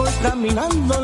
voy caminando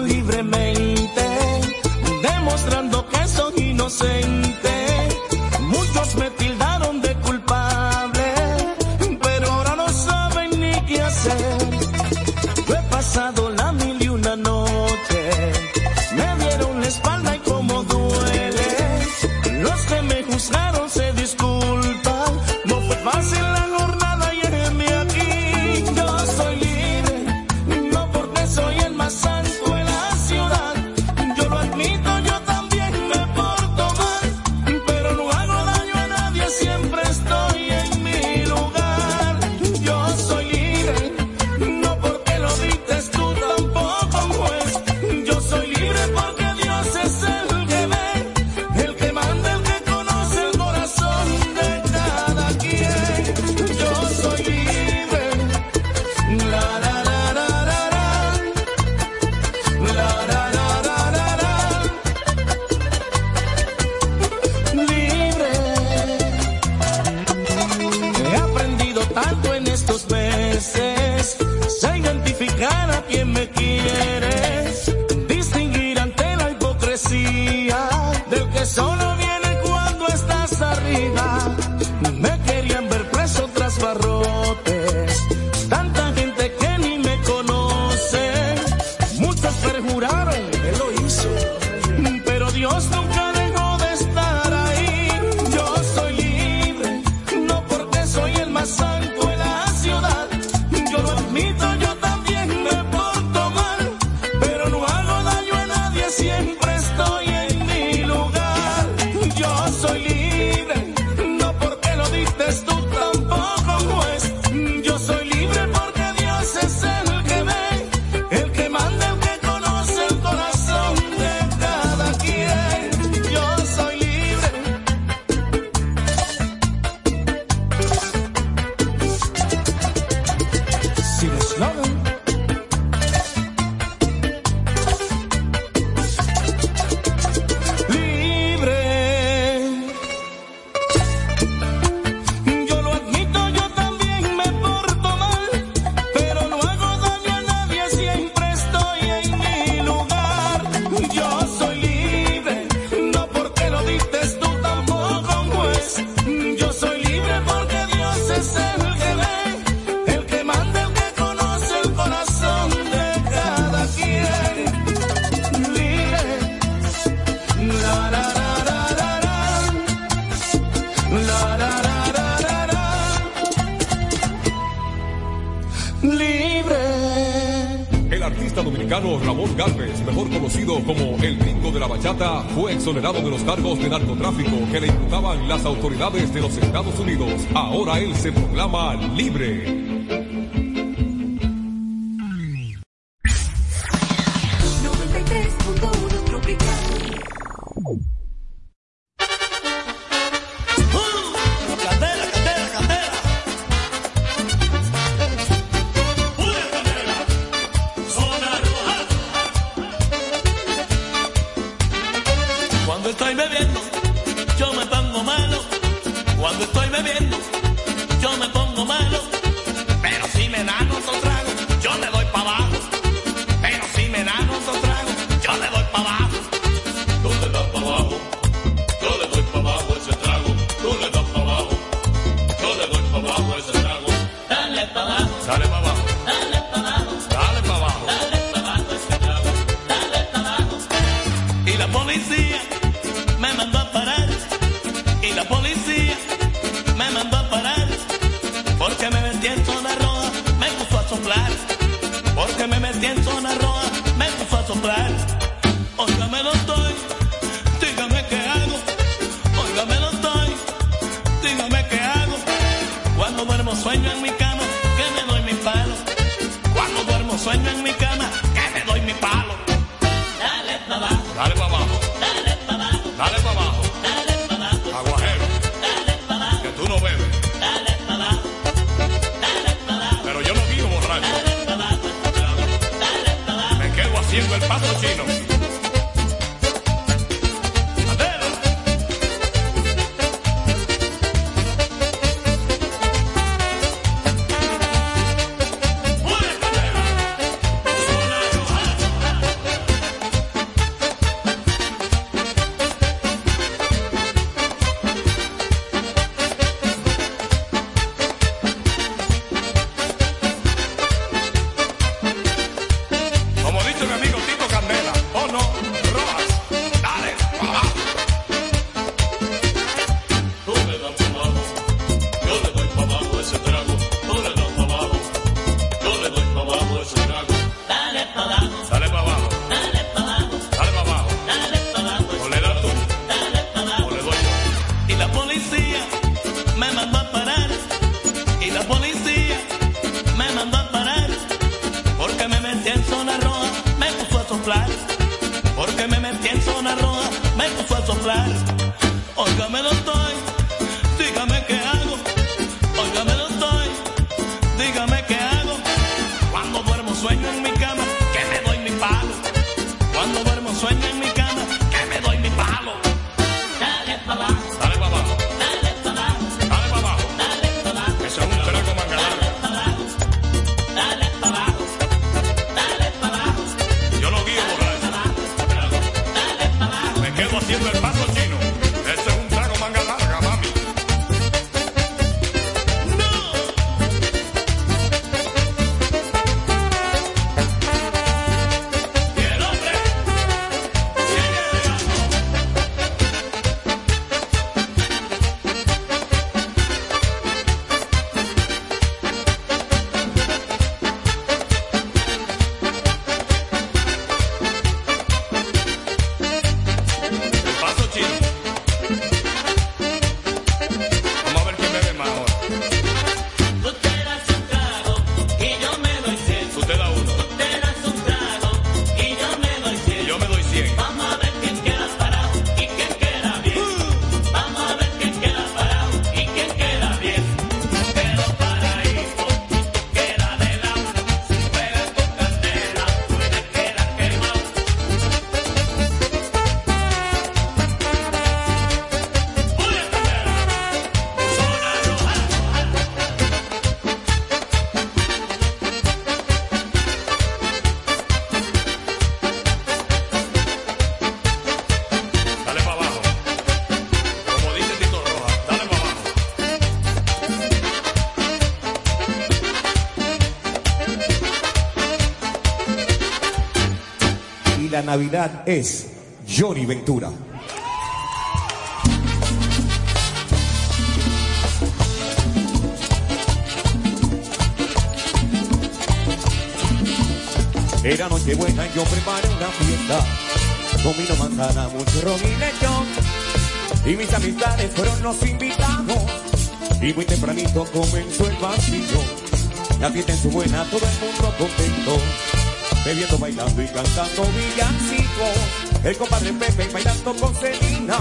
Ahora él se proclama libre. Cuando duermo sueño en mi cama, que me doy mi palo. Cuando duermo sueño en mi cama, Navidad es Johnny Ventura. Era noche buena y yo preparé una fiesta. Con vino, manzana, mucho ron y. Y mis amistades fueron los invitados. Y muy tempranito comenzó el vacío. La fiesta en su buena, todo el mundo contento. Bebiendo, bailando y cantando villancicos. El compadre Pepe bailando con Celina.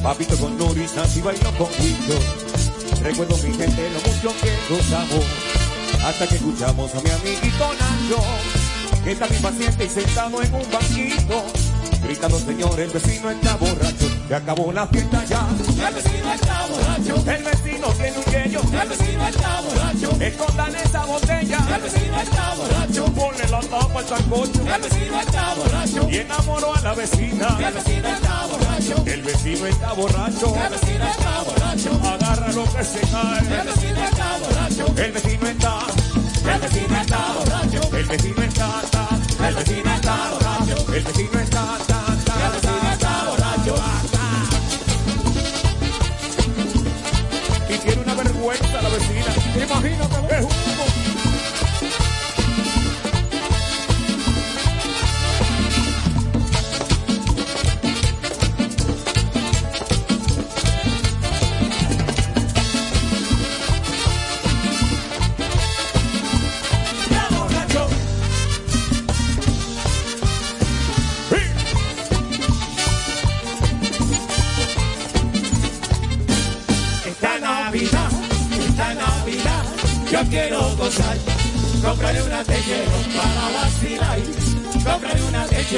Papito con Norisa y bailó con Guillo. Recuerdo mi gente lo mucho que gozamos. Hasta que escuchamos a mi amiguito Nacho. Que está bien paciente y sentado en un banquito. Gritando, señor, el vecino está borracho. Se acabó la fiesta ya. El vecino está borracho, El vecino tiene un yello. el vecino está borracho, Escondan esa botella. el vecino está borracho, Ponle la tapa al sancocho. el vecino está borracho, Y enamoró a la vecina. el vecino está borracho, El vecino está borracho. el vecino está borracho, Agarra lo que se cae. el vecino está borracho, El vecino está. el vecino está borracho, El vecino está. el vecino está borracho, El vecino está. el vergüenza la vecina. Imagínate.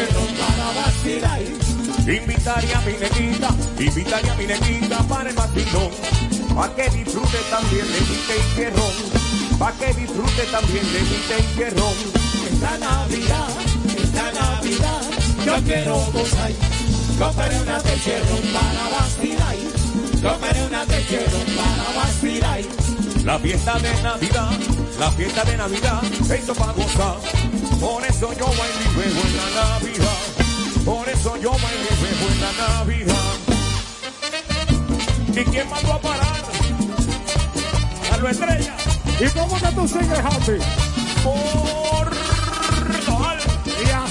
Para vacilar. Invitaré a mi negrita, invitaré a mi negrita para el vacilón, pa' que disfrute también de mi tequerrón, pa' que disfrute también de mi tequerrón. Esta Navidad, esta Navidad, yo quiero gozar. Compraré una techero para vacilar. Compraré una techero para vacilar. La fiesta de Navidad, la fiesta de Navidad, hizo para gozar, por eso yo bailo y juego en la Navidad, por eso yo bailo y juego en la Navidad. ¿Y quién mandó a parar? A lo estrella. ¿Y cómo que tú sigues, Happy? Por. Y ya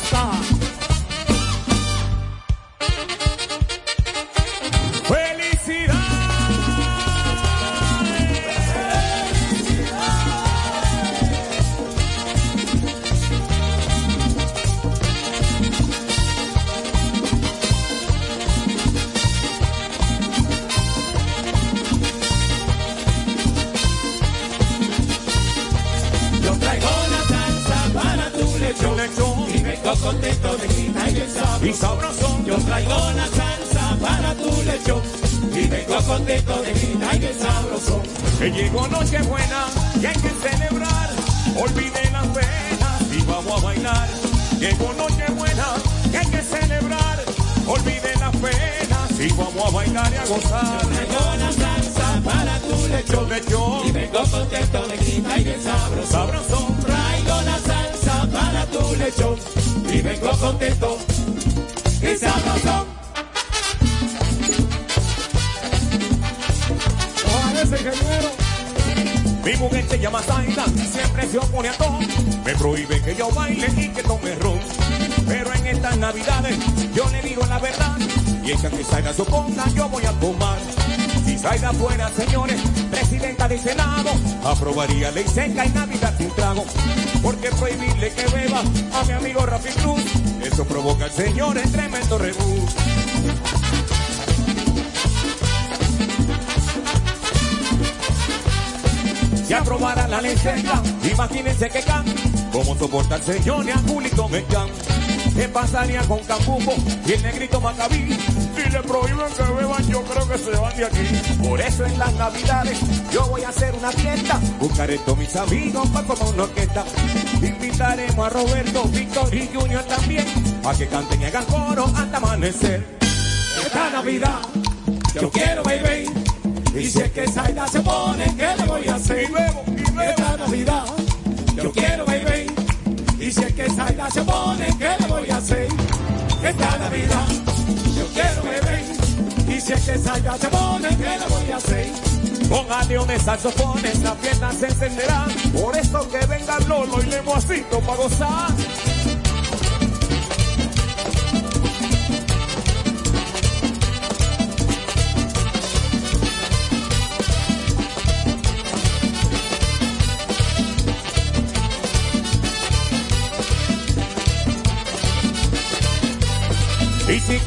Si aprobara la ley seca, imagínense que can, cómo soporta el señor y a Julito Mecán. ¿Qué pasaría con Cambuco y el negrito Macabí? Si le prohíben que beban, yo creo que se van de aquí. Por eso en las navidades yo voy a hacer una fiesta. Buscaré todos mis amigos para formar una orquesta. Invitaremos a Roberto, Víctor y Junior también. A que canten y hagan coro hasta amanecer. Esta Navidad yo quiero baby y si es que Zaida se pone, ¿qué le voy a hacer? Y bebo, y bebo. Esta Navidad yo quiero baby y si es que Zaida se pone, ¿qué le voy a hacer? Esta Navidad yo quiero baby y si es que Zaida se pone, ¿qué le voy a hacer? Con aleones, saxofones, la fiesta se encenderá. Por eso que venga Lolo y Lemoacito para gozar.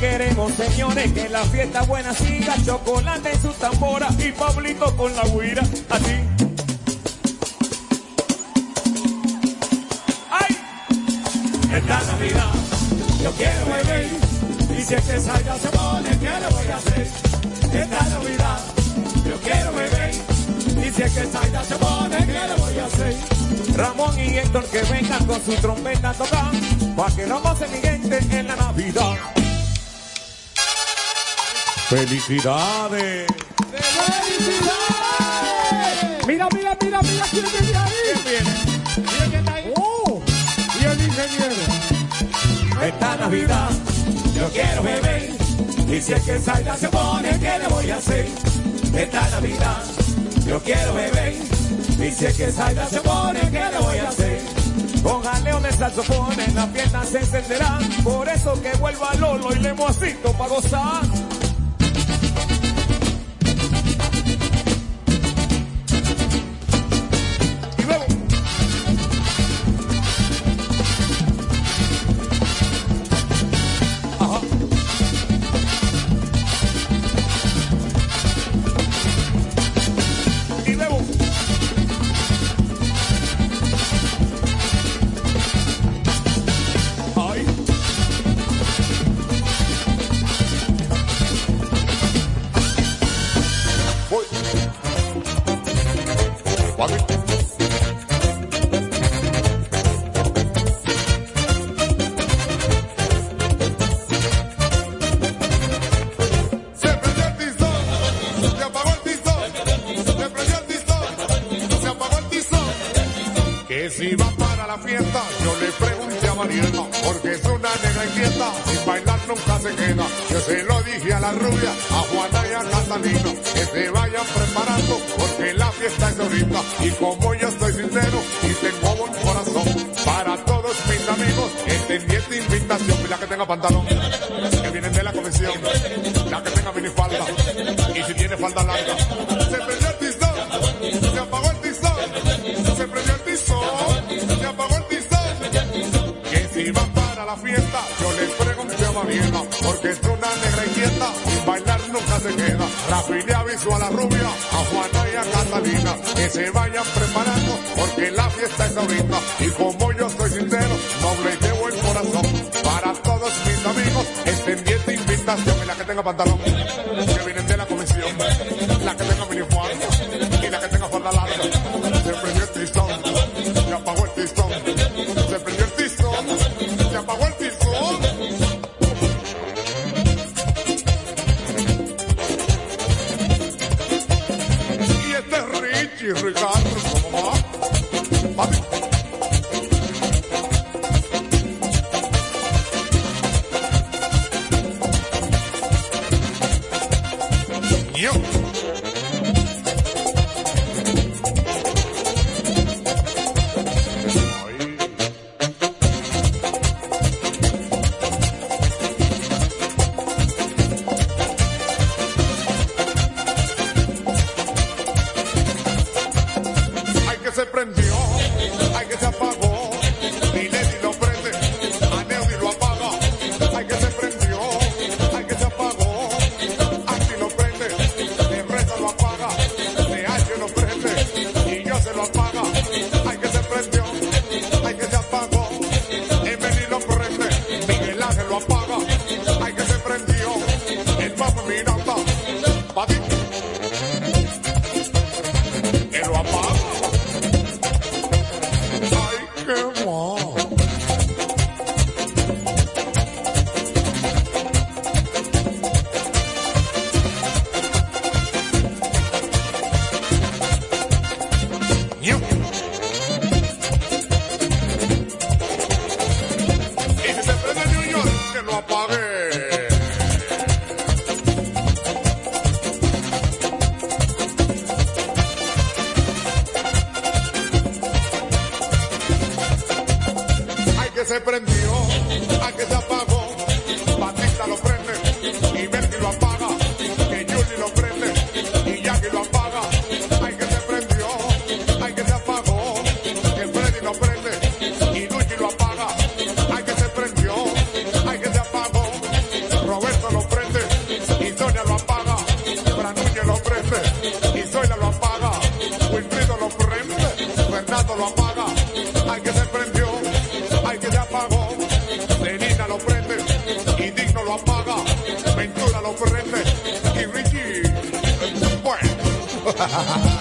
Queremos, señores, que la fiesta buena siga, chocolate en su tambora y Pablito con la guira, así. ¡Ay! Esta Navidad yo quiero beber y si es que Zaida se pone, ¿qué le voy a hacer? Esta Navidad yo quiero beber y si es que Zaida se pone, ¿qué le voy a hacer? Ramón y Héctor que vengan con su trompeta a tocar, pa' que no goce mi gente en la Navidad. ¡Felicidades! Mira, mira, mira, mira quién viene ahí. ¿Quién viene? Oh, y el ingeniero. Esta Navidad Yo quiero beber y si es que Zaida se pone, ¿qué le voy a hacer? Esta Navidad yo quiero beber y si es que Zaida se pone, ¿qué le voy a hacer? Con aleones, saxofones, la fiesta se encenderá. Por eso que vuelva Lolo y Lemoacito pa' gozar. ha ha ha.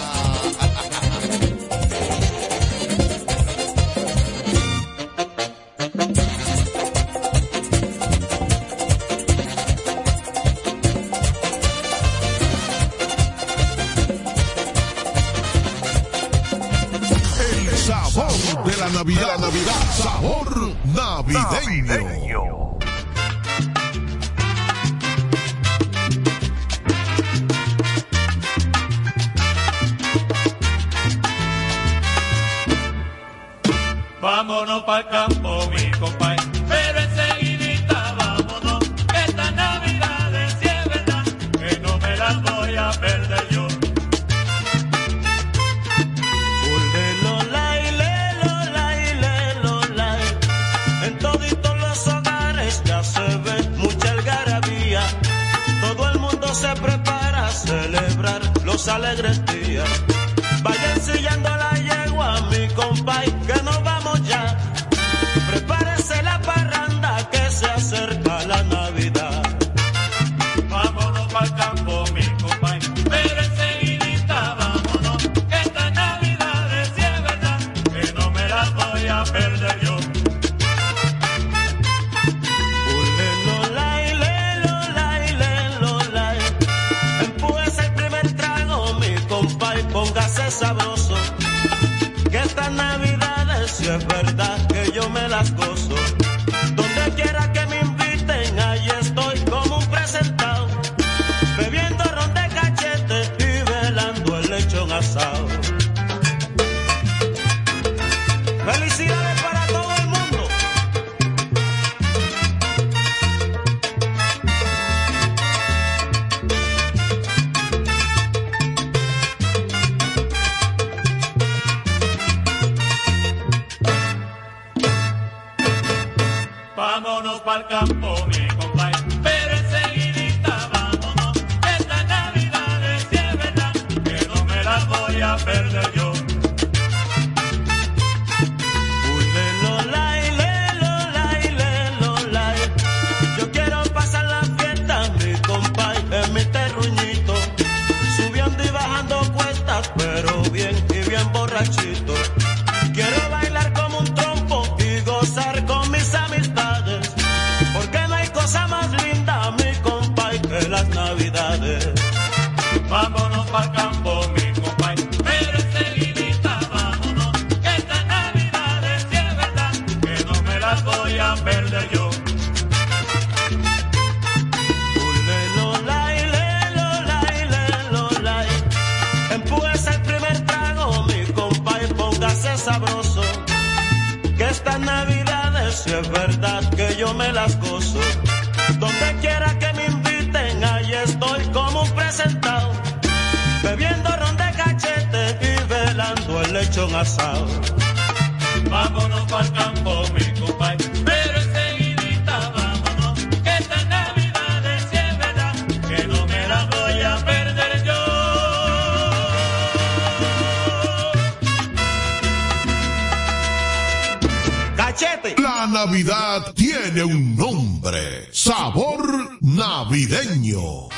Navideño.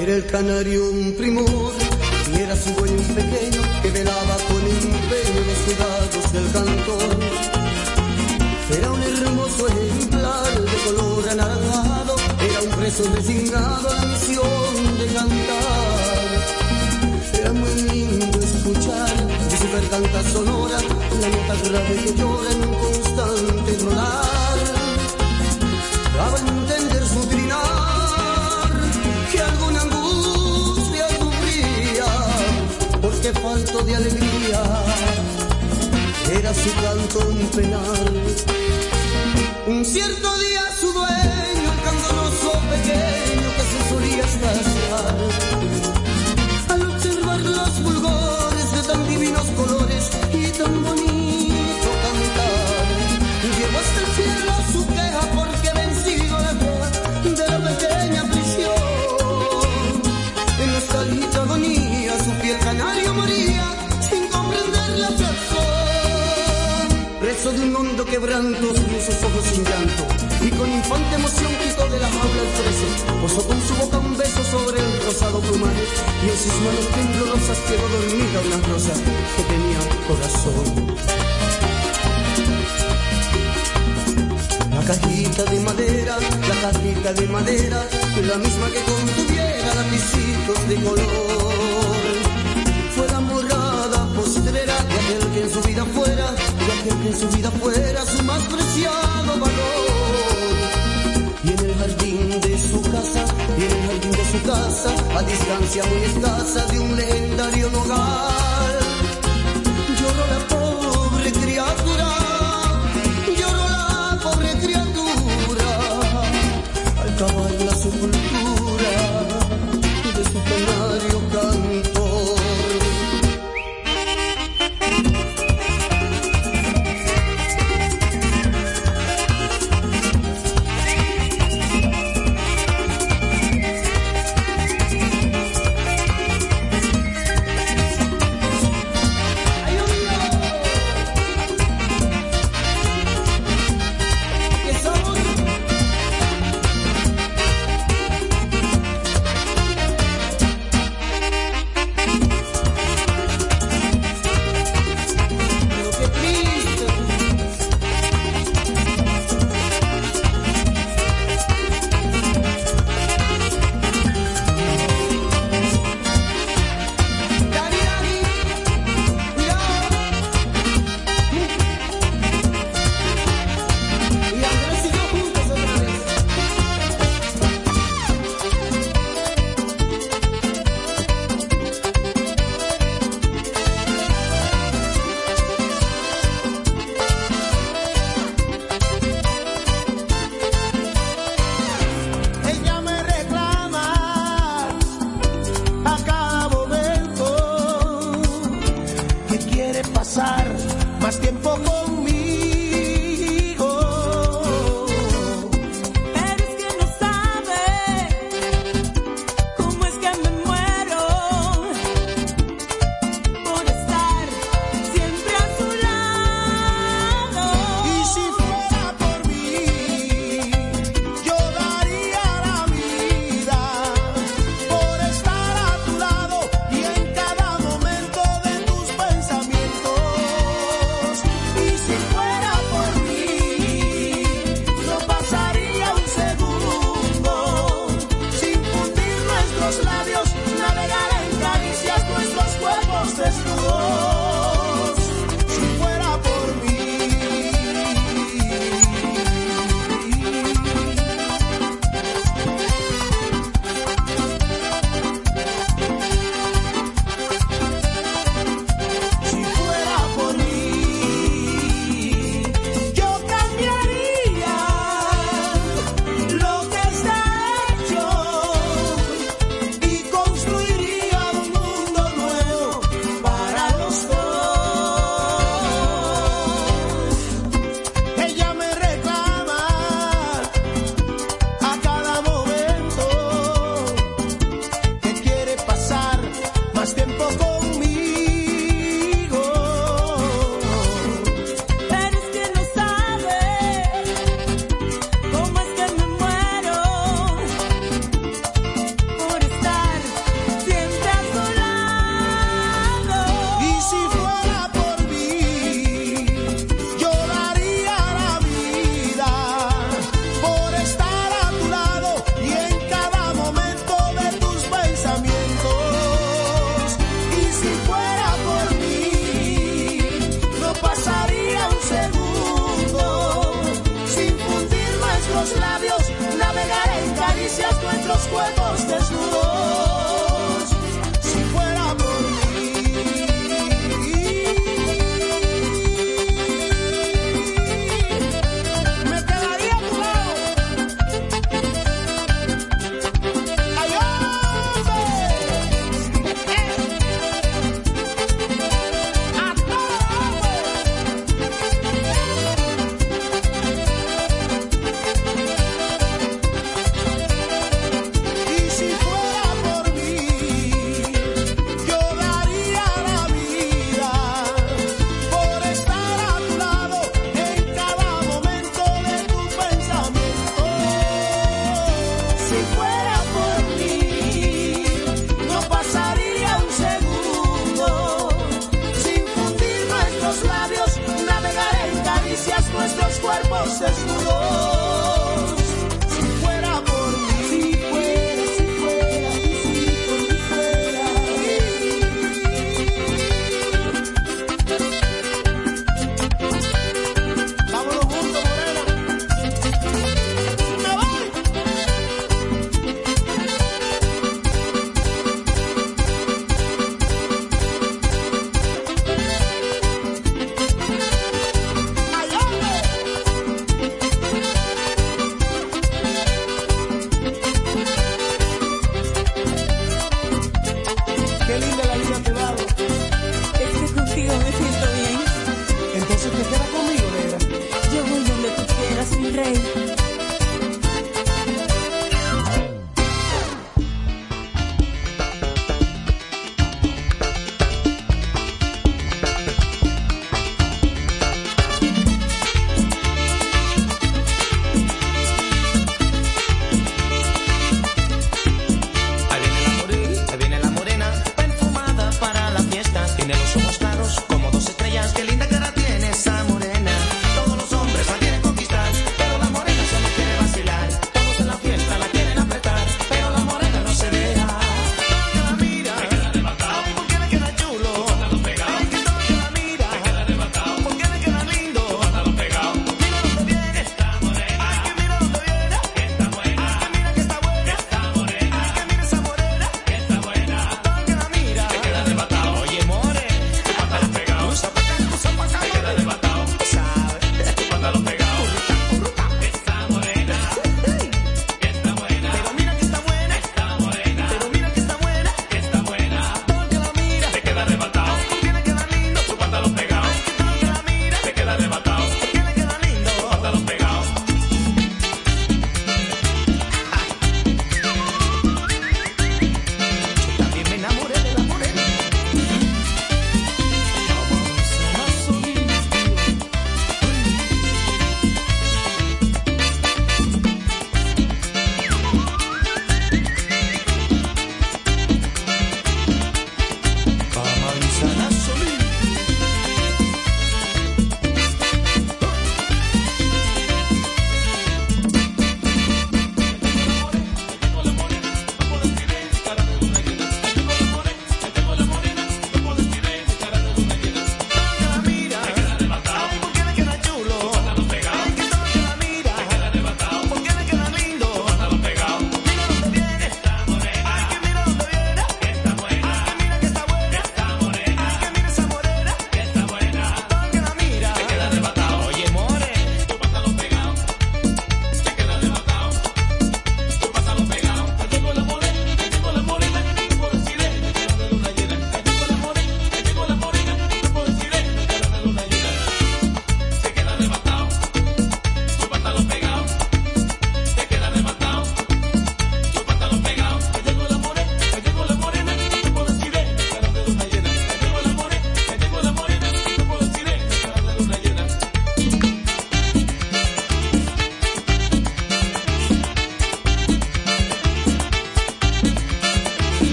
Era el canario un primor y era su dueño pequeño que velaba con empeño los cuidados del cantor. Era un hermoso preso resignado a la misión de cantar. Era muy lindo escuchar de su garganta sonora la nota grave que llora en un constante rolar. Daba a entender su trinar que alguna angustia sufría porque falto de alegría era su canto un penal. Un cierto día su candonoso que se solía escasear, al observar los fulgores de tan divinos colores y tan bonito cantar, llevó hasta el cielo su queja porque vencido la fe de la pequeña prisión. En nostalgia agonía su fiel canario moría sin comprender la razón. Preso de un hondo quebranto, sus ojos sin llanto y con infante emoción preso. Posó con su boca un beso sobre el rosado plumaje y en sus manos temblorosas quedó dormida una rosa que tenía corazón. La cajita de madera, la cajita de madera, la misma que contuviera lapicitos de color. Fue la morada postrera de aquel que en su vida fuera, de aquel que en su vida fuera su más preciado valor. Y en el jardín de su casa, y en el jardín de su casa, a distancia muy escasa de un legendario hogar,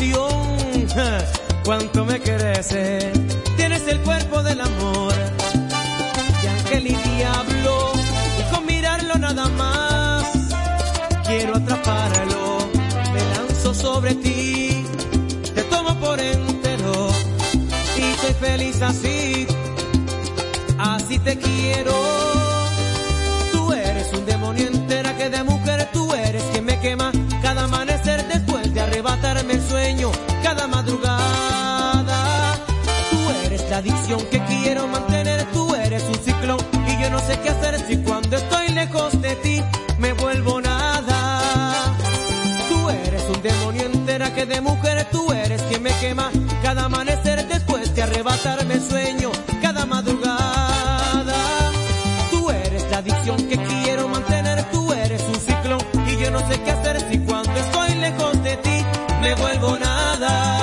pasión, cuánto me querés. Tienes el cuerpo del amor, y ángel y diablo, y con mirarlo nada más, quiero atraparlo, me lanzo sobre ti, te tomo por entero, y soy feliz así, así te quiero. adicción que quiero mantener, tú eres un ciclón y yo no sé qué hacer si cuando estoy lejos de ti me vuelvo nada. Tú eres un demonio entera que de mujer tú eres quien me quema cada amanecer después de arrebatarme el sueño cada madrugada. Tú eres la adicción que quiero mantener, tú eres un ciclón y yo no sé qué hacer si cuando estoy lejos de ti me vuelvo nada.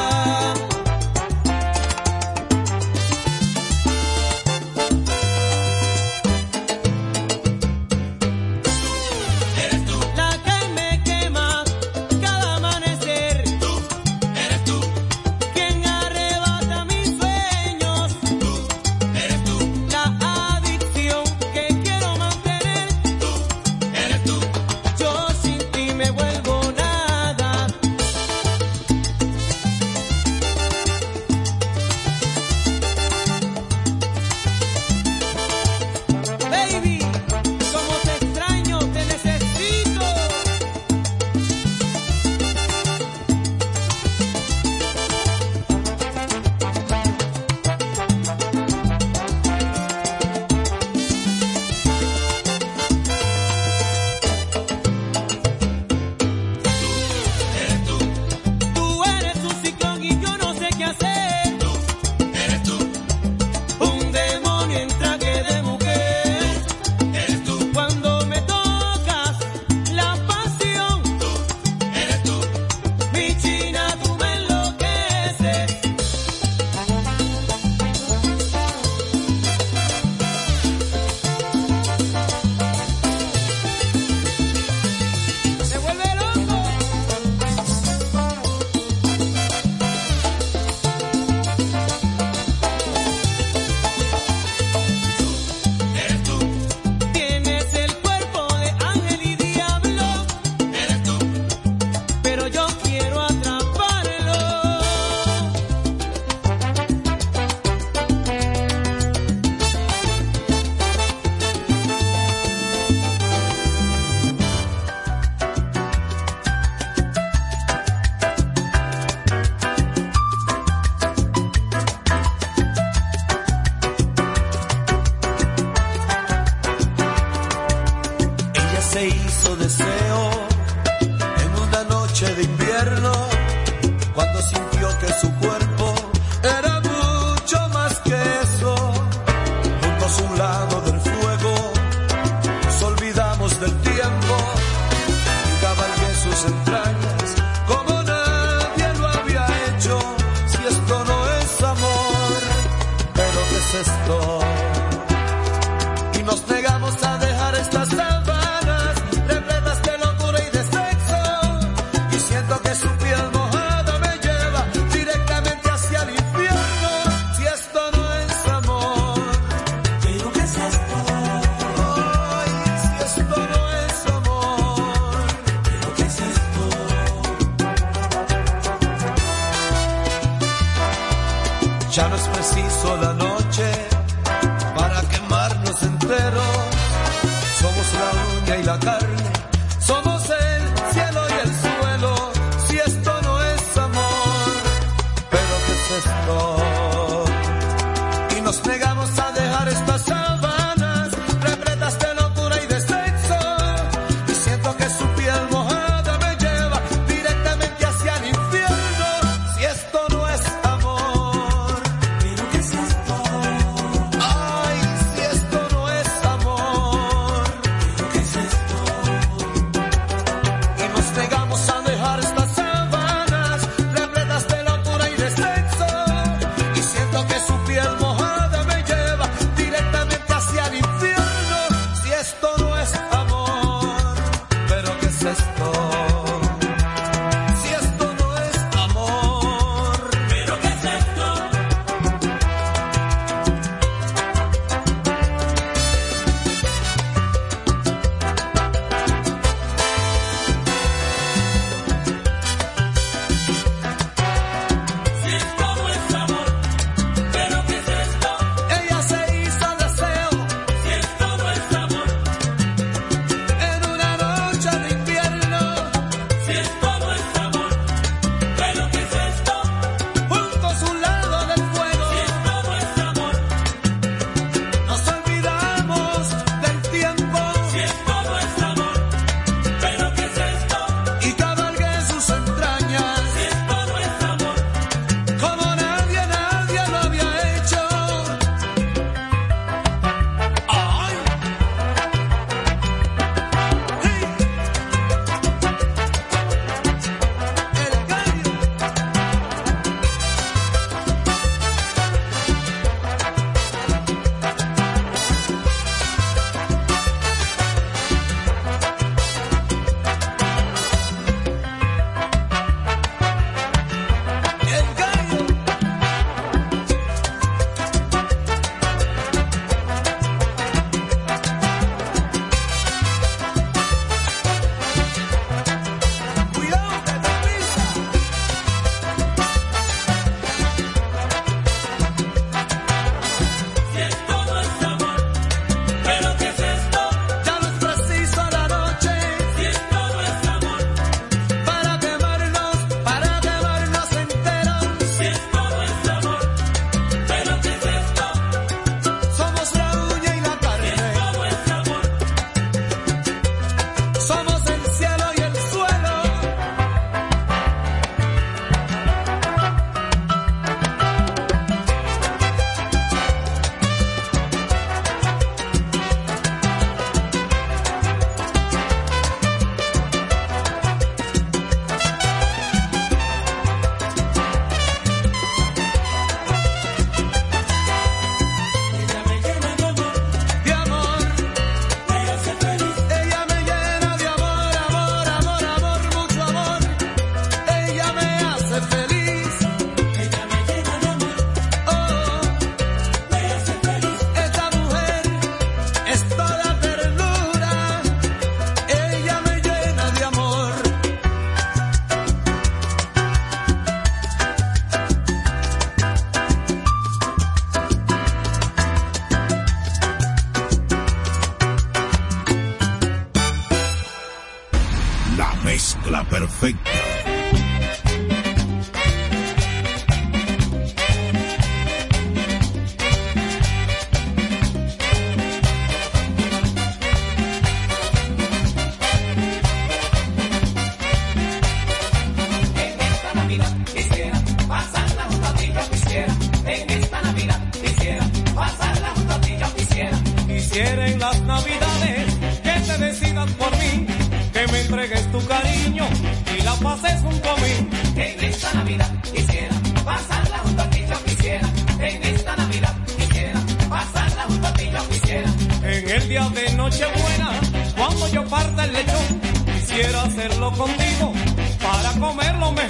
Para comerlo mejor.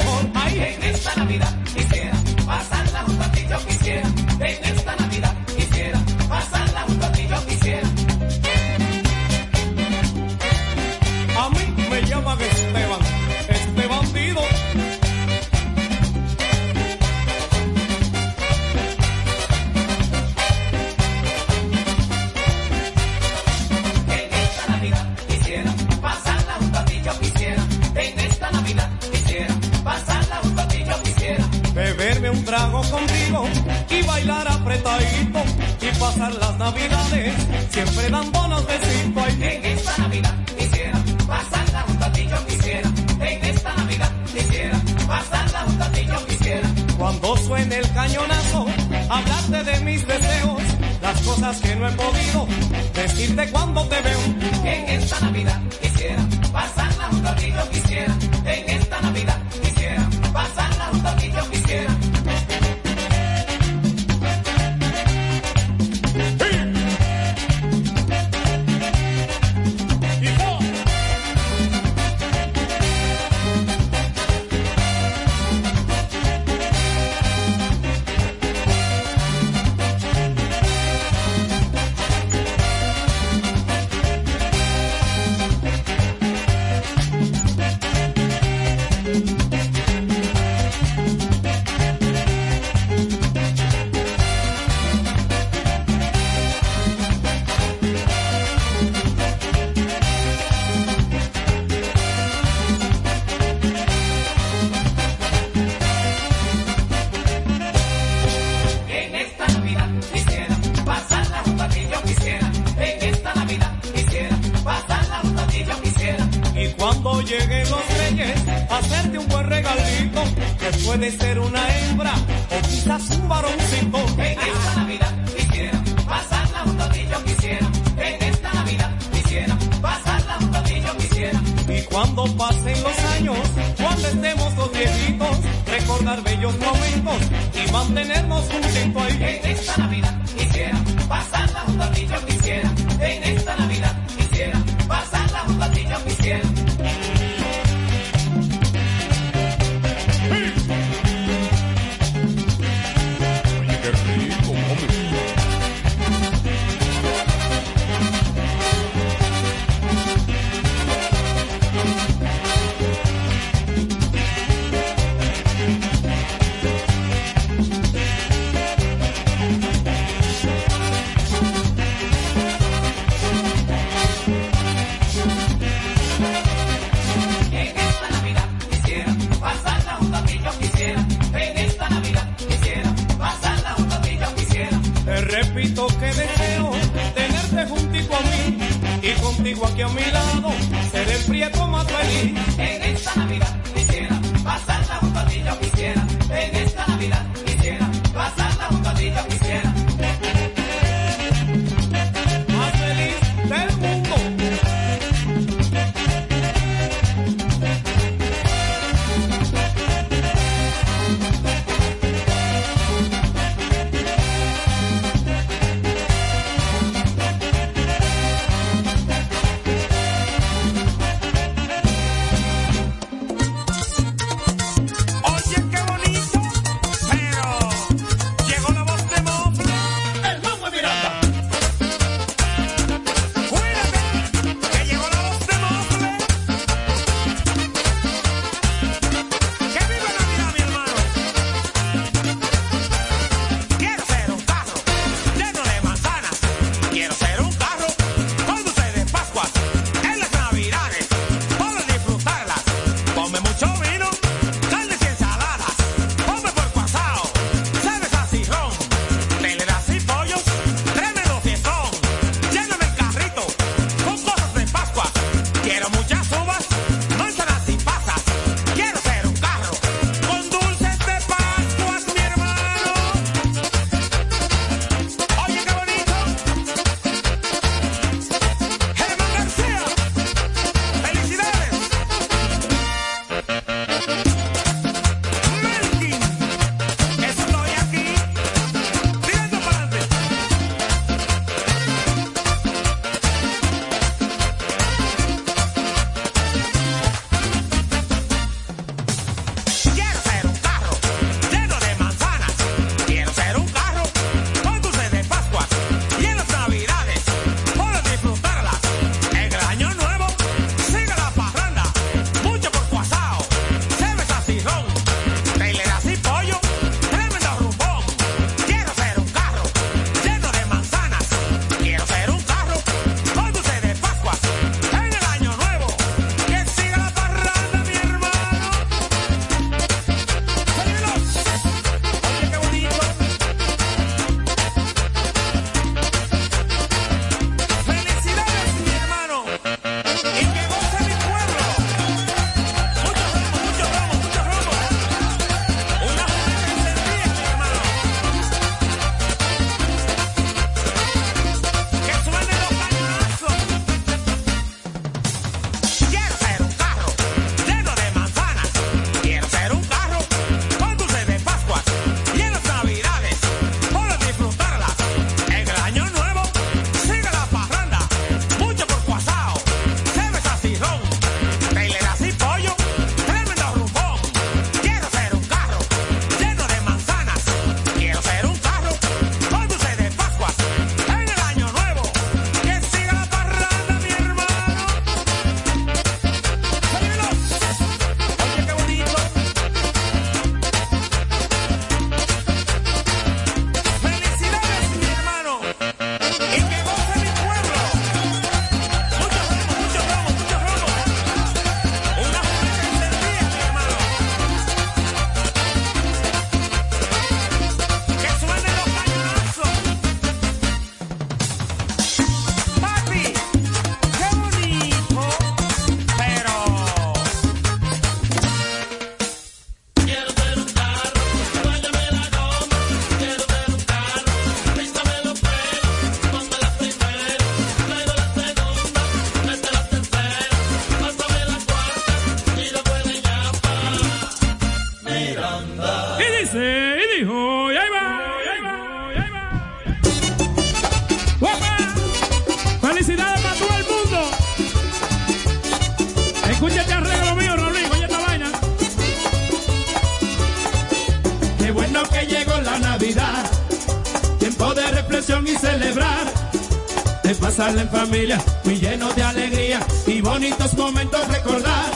pasarla en familia, muy lleno de alegría y bonitos momentos recordar.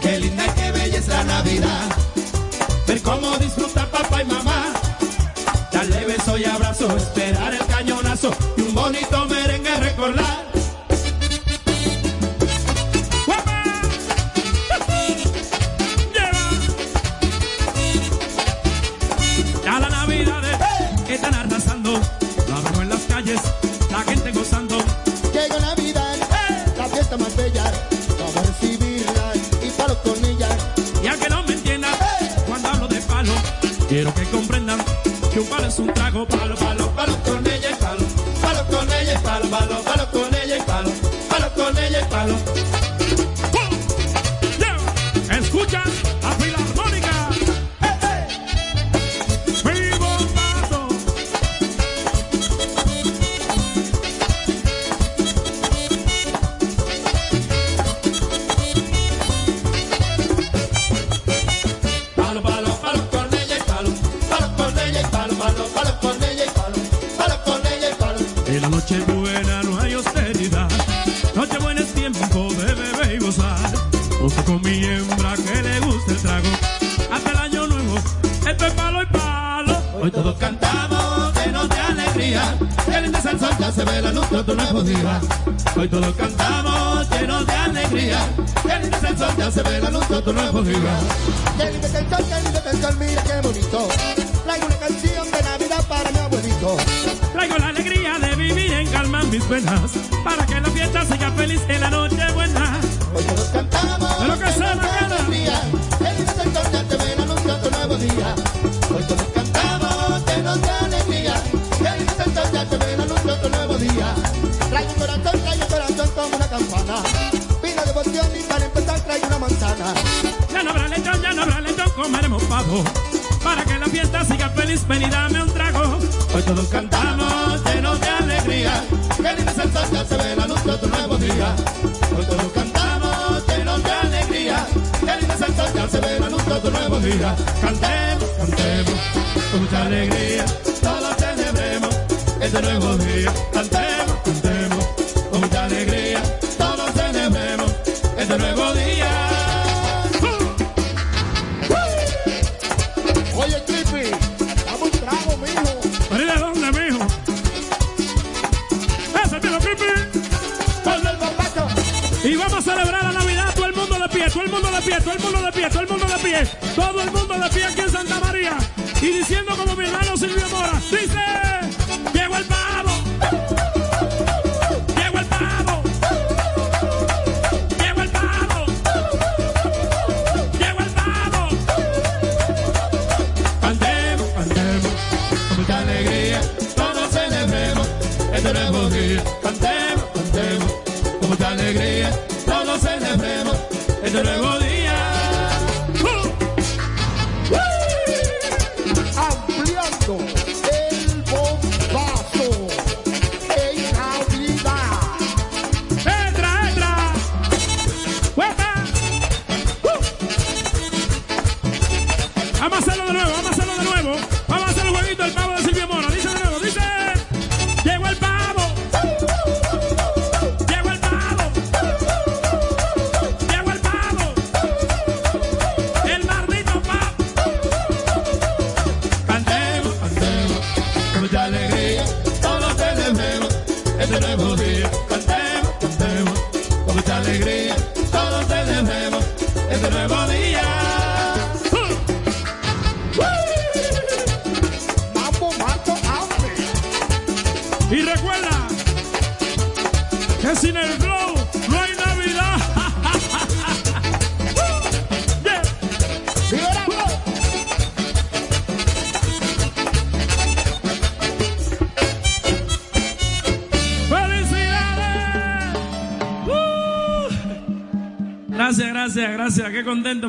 Qué linda y qué bella es la Navidad, ver cómo disfruta papá y mamá, darle beso y abrazo, esperar el cañonazo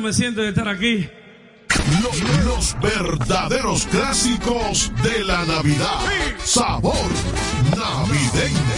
me siento de estar aquí. Los, los verdaderos clásicos de la Navidad. Sabor navideño.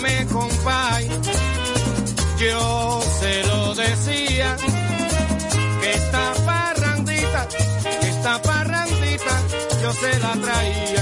Compay, yo se lo decía, que esta parrandita, esta parrandita, yo se la traía.